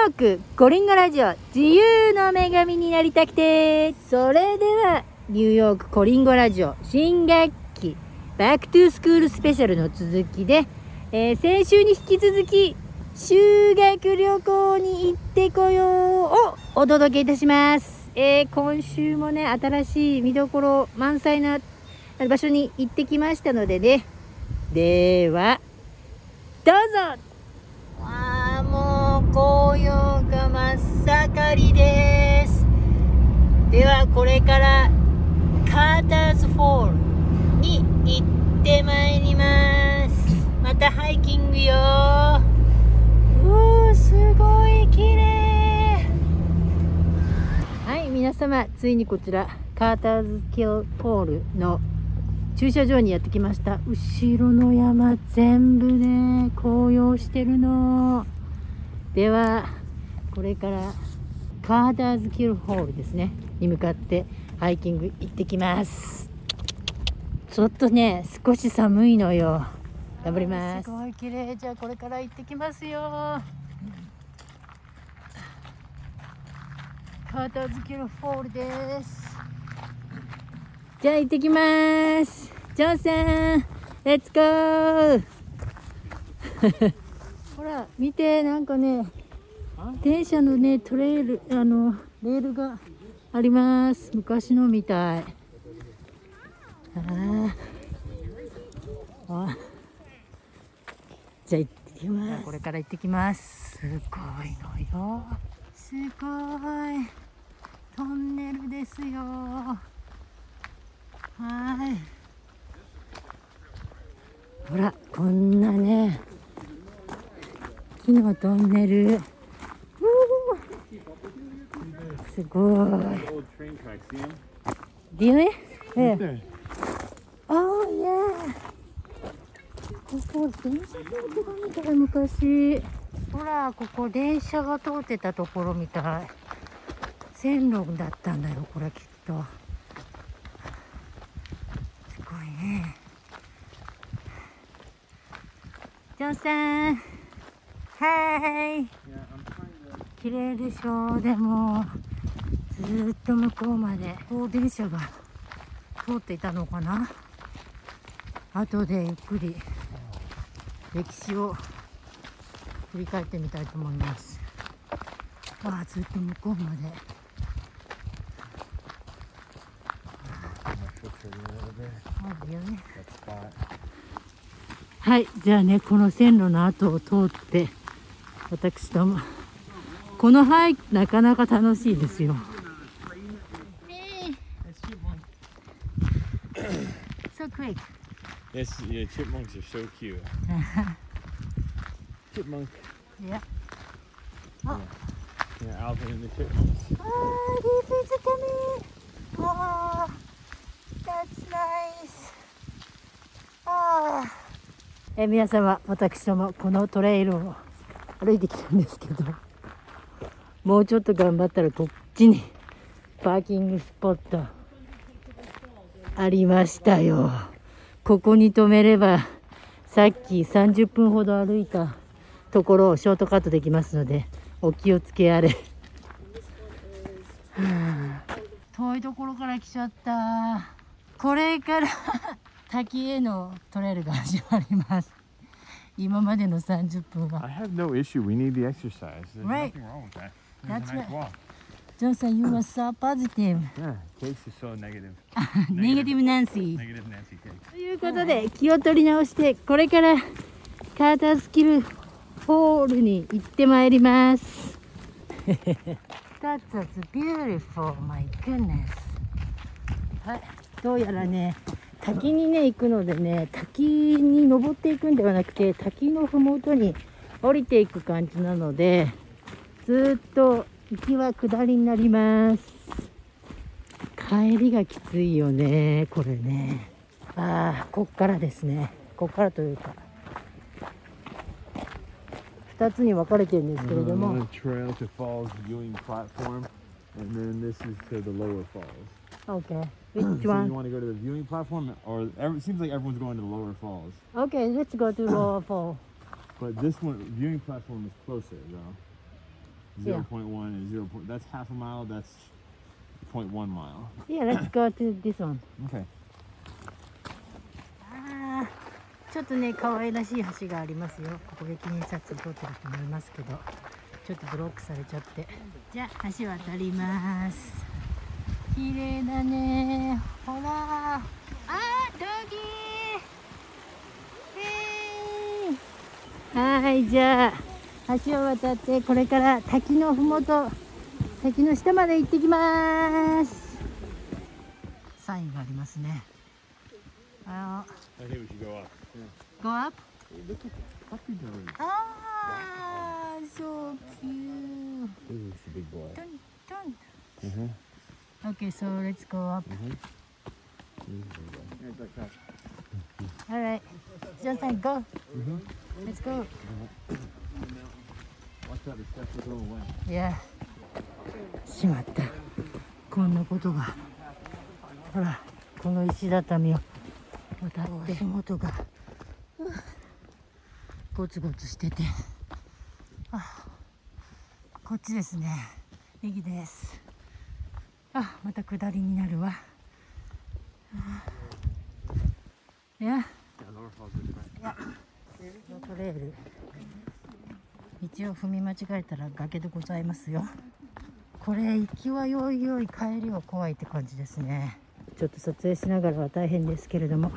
ヨークコリンゴラジオ自由の女神になりたくて。それではニューヨークコリンゴラジオ新学期 Back to Schoolスペシャルの続きで、えー先週に引き続き修学旅行に行ってこようをお届けいたします、えー今週もね新しい見どころ満載な場所に行ってきましたのでね。ではどうぞ。紅葉が真っ盛りです。ではこれからカーターズフォールに行ってまいります。またハイキングよ。おーすごい綺麗。はい皆様ついにこちらカーターズキルフォールの駐車場にやってきました。後ろの山全部ね紅葉してるの。ではこれからカーターズキルホールですね。に向かってハイキング行ってきます。ちょっとね少し寒いのよ。頑張ります。すごい綺麗。じゃあこれから行ってきますよ。カーターズキルホールです。じゃあ行ってきます。ジョンさん、レッツゴーほら、見て、なんかね、電車のね、トレイル、あの、レールがあります。昔のみたい。あーあ。じゃあ行ってきます。これから行ってきます。すごいのよ。すごい。トンネルですよ。はい。ほら、こんなね、木のトンネル。すごい。You? Yeah. Oh, yeah. ここ、電車通ってたみたい、昔。ほら、ここ、電車が通ってたところみたい。線路だったんだよ、これきっと。すごいね。ジョンさん。はーい。綺麗でしょう。でもずーっと向こうまでこう電車が通っていたのかな。後でゆっくり歴史を振り返ってみたいと思います。わあずっと向こうまで.はい。じゃあねこの線路の後を通って私とも。このハイなかなか楽しいですよ、えー、so quick yes, yeah, え皆様私ともこのトレイルを歩いてきたんですけど、もうちょっと頑張ったらこっちにパーキングスポットありましたよ。ここに止めれば、さっき30分ほど歩いたところをショートカットできますので、お気をつけあれ。遠いところから来ちゃったこれから滝へのトレイルが始まります今までの30分 I は have no issue. We need the exercise. There's Right. nothing wrong with that. Was That's a nice right. walk. ジョンさん You are so positive Yeah, cakes is so negative. ネガティブナンシー Negative Nancy cakes. ということで気を取り直してこれからカータースキルホールに行ってまいります That's beautiful, my goodness はいどうやらね滝にね行くのでね滝に登っていくんではなくて滝の麓に降りていく感じなのでずっと行きは下りになります。帰りがきついよねこれね。ああこっからですね。こっからというか。2つに分かれてるんですけれども、Uh, trail to Falls viewing platform, and then this is to the lower falls. OK So which you one want to go to the viewing platform, or every, it seems like everyone's going to the lower falls. OK let's go to lower fall But this one, viewing platform is closer though. じゃあ let's go to lower fall Yeah. 0.1 and 0. Point, that's half a mile. That's 0.1 mile. Yeah, let's go to this one. Okay. あーちょっとね可愛らしい橋がありますよここで記念撮影撮ってる人もいますけどちょっとブロックされちゃってじゃあ橋渡ります綺麗だね。ほら。あドギー。へはいじゃ橋を渡ってこれから滝のふもと滝の下まで行ってきます。サインがありますね。あの go up あーそうキュートントン Okay, so let's go up. Mm-hmm. All right. Johnson, go. Mm-hmm. Let's go. Watch out, the steps will go away. Yeah. しまった。こんなことが。ほら、この石畳を渡って足元がゴツゴツしてて。あ、こっちですね。右です。あ、また下りになるわ。いや。トレール。道を踏み間違えたら崖でございますよ。これ行きはよいよい帰りは怖いって感じですね。ちょっと撮影しながらは大変ですけれども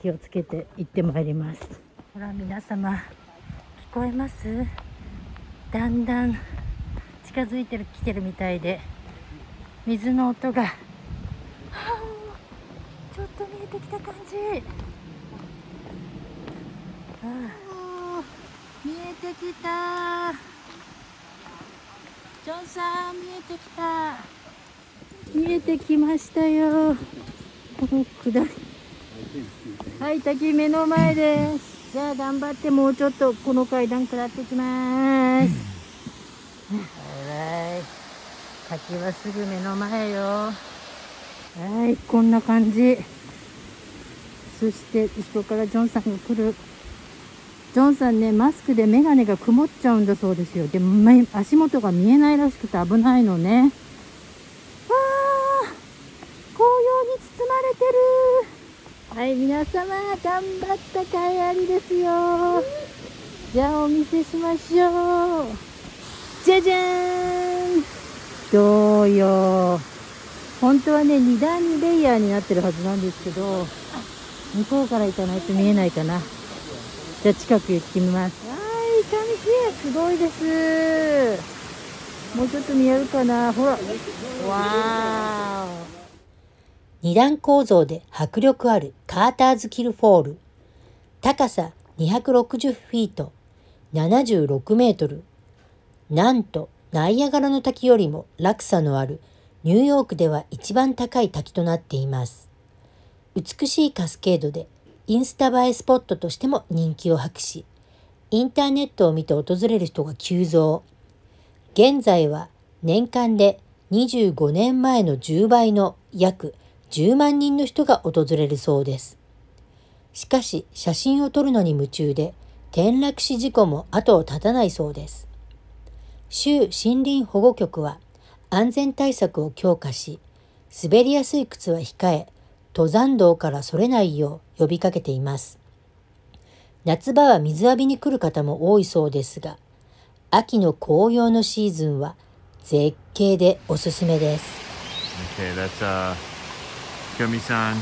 気をつけて行ってまいります。ほら皆様聞こえます？だんだん近づいてる来てるみたいで水の音が。はあ。ちょっと見えてきた感じ。ああ。見えてきた。ジョンさん見えてきた。見えてきましたよ。この下り。はい滝目の前です。じゃあ頑張ってもうちょっとこの階段下ってきます。滝はすぐ目の前よはいこんな感じそして後ろからジョンさんが来るジョンさんね、マスクでメガネが曇っちゃうんだそうですよ。で、め足元が見えないらしくて危ないのね。わあ紅葉に包まれてるはい、皆様、頑張った帰りですよ。じゃあ、お見せしましょう。じゃじゃーんどうよ本当はね、2段2レイヤーになってるはずなんですけど、向こうから行かないと見えないかな。じゃあ近く行ってみます。はい、上木すごいです。もうちょっと見えるかな。ほら。わー二段構造で迫力あるカーターズキルフォール。高さ260フィート、76メートル。なんと、ナイアガラの滝よりも落差のあるニューヨークでは一番高い滝となっています。美しいカスケードでインスタ映えスポットとしても人気を博し、インターネットを見て訪れる人が急増。現在は年間で25年前の10倍の約10万人の人が訪れるそうです。しかし写真を撮るのに夢中で転落死事故も後を絶たないそうです。州森林保護局は安全対策を強化し、滑りやすい靴は控え、登山道からそれないよう呼びかけています。夏場は水浴びに来る方も多いそうですが、秋の紅葉のシーズンは絶景でおすすめです。Okay, that's uh, Kyomi-san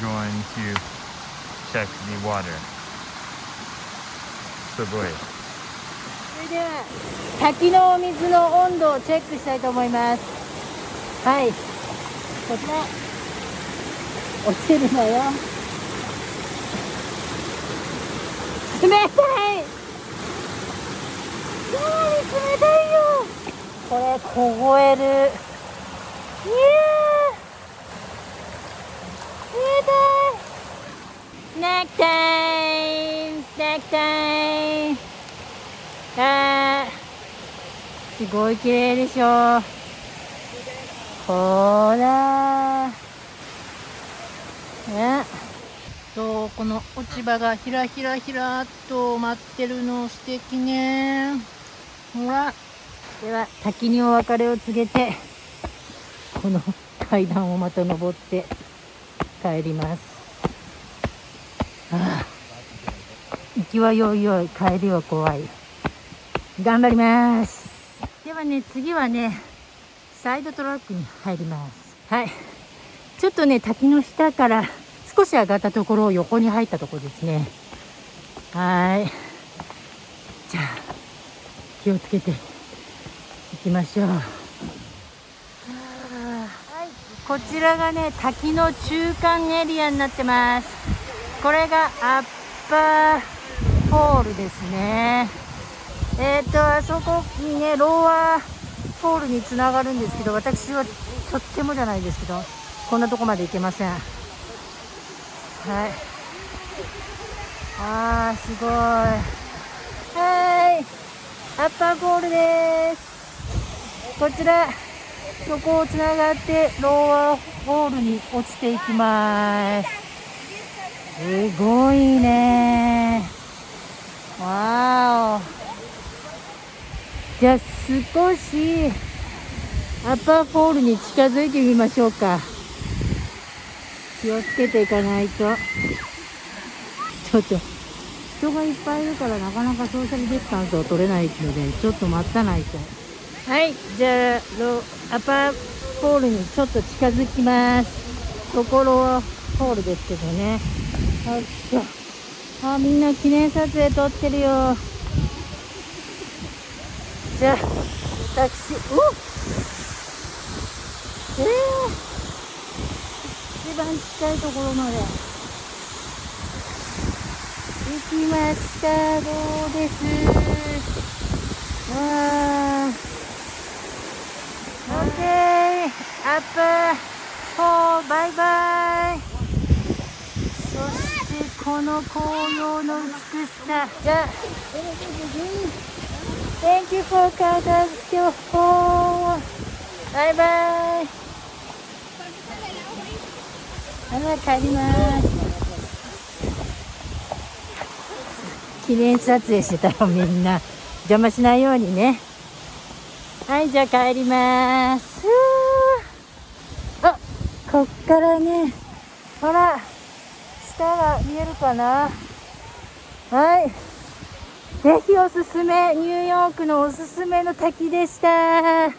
going to check the water. So boy. それでは滝のお水の温度をチェックしたいと思います。はい。こちら。落ちるのよ。冷たい。かなり冷たいよ。これ凍える。いやー。冷たい。スナックタイムスナックタイム。あーすごい綺麗でしょ。ほら。ね。そうこの落ち葉がひらひらひらっと舞ってるの素敵ね。ほら。では滝にお別れを告げてこの階段をまた登って帰ります。ああ。行きはよいよい。帰りは怖い。頑張ります。ではね次はねサイドトラックに入ります。はい。ちょっとね滝の下から少し上がったところを横に入ったところですね。はい。じゃあ気をつけていきましょう。はい。こちらがね滝の中間エリアになってます。これがアッパーホールですねえっ、とあそこにねローアーホールにつながるんですけど私はとってもじゃないですけどこんなとこまで行けません。はい。あーすごい。はい。アッパーホールです。こちらそこをつながってローアーホールに落ちていきます。すごいね。わーお。じゃあ少しアッパーホールに近づいてみましょうか。気をつけていかないと。ちょっと人がいっぱいいるからなかなかソーシャルディスタンスを取れないのでちょっと待たないと。はいじゃあアッパーホールにちょっと近づきます。ところはホールですけどね。よいしょあみんな記念撮影撮ってるよ。じゃあタクシーおえー、一番近いところまで。行きました。どうです。わあ OK アップ。ホーバイバイ。そしてこの紅葉の美しさ。じゃあ。Thank you for Canada's home. Bye bye. はい、帰ります。記念撮影してたよ、みんな。邪魔しないようにね。はい、じゃあ帰ります。あ、こっからね、ほら、下が見えるかなはい。ぜひおすすめ、ニューヨークのおすすめの滝でした。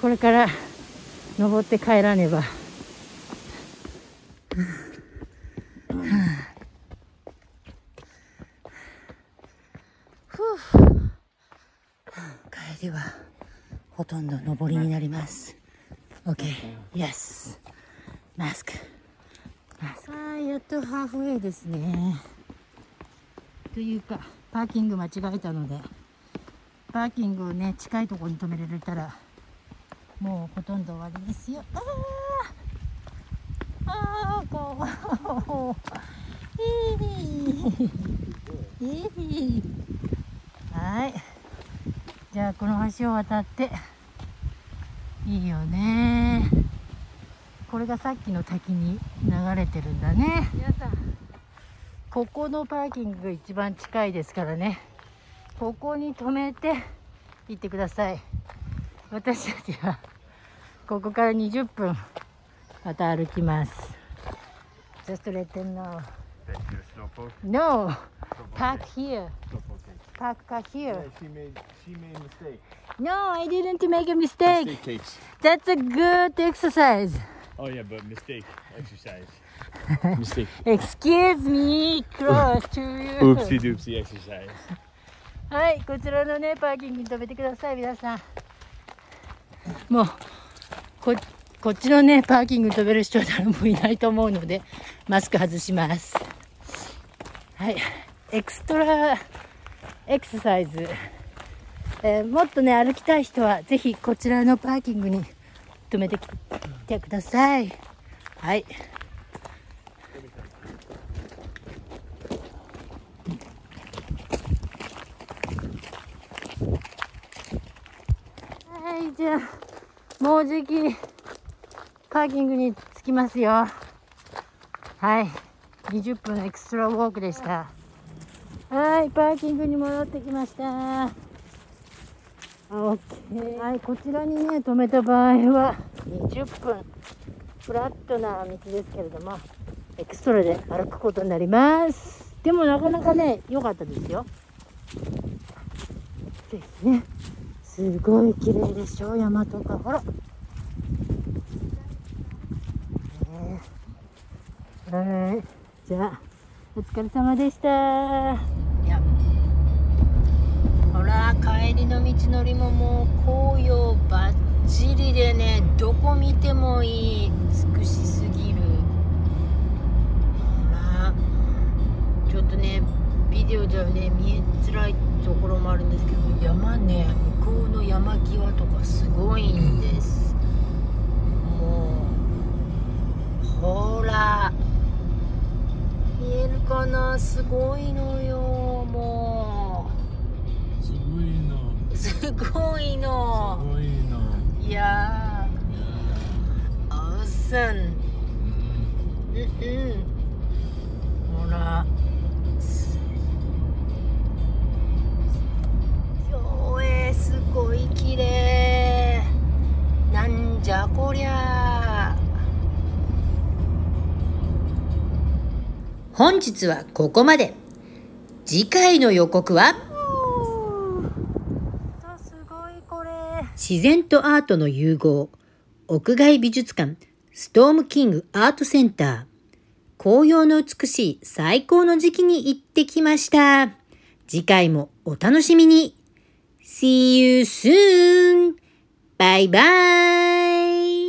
これから登って帰らねば。帰りはほとんど登りになります。OK、Yes。マスク。マスク。はい、やっとハーフウェイですね。というかパーキング間違えたのでパーキングをね近いところに止められたらもうほとんど終わりですよ。あーあーかわい。いいいはい。じゃあこの橋を渡っていいよね。これがさっきの滝に流れてるんだね。皆さんここのパーキングが一番近いですからねここに止めて行ってください私たちはここから20分また歩きます Just let them know No Park here Park car here she made she made mistake. No I didn't make a mistake. That's a good exercise Oh yeah, but mistake exercise. mistake. Excuse me close to you Oopsie doopsie exercise. はい、こちらのね、パーキングに止めてください、皆さん。もう、こ、こっちのね、パーキングに止める人は誰もいないと思うので、マスク外します。はい、エクストラエクササイズ。えーもっとね、歩きたい人は、ぜひこちらのパーキングに止めてきてください。はい。はい、じゃあ、もうじき、パーキングに着きますよ。はい、20分エクストラウォークでした。はい、パーキングに戻ってきました。オッケー。はい、こちらにね、止めた場合は、20分、フラットな道ですけれども、エクストラで歩くことになります。でもなかなかね、良かったですよ。ぜひね、すごい綺麗でしょ、山とか。ほら。ねはい。じゃあ、お疲れ様でした。帰りの道のりももう紅葉ばっちりでねどこ見てもいい美しすぎる。ほら。ちょっとねビデオじゃね見えづらいところもあるんですけど山ね向こうの山際とかすごいんです。もうほら。見えるかな？すごいのよ。ごいの。すごいな。いやー。アウスンうんうん。ほら。す競泳すごい綺麗。なんじゃこりゃ。本日はここまで。次回の予告はすごいこれ自然とアートの融合。屋外美術館。ストームキングアートセンター。紅葉の美しい最高の時期に行ってきました。次回もお楽しみに。See you soon! バイバイ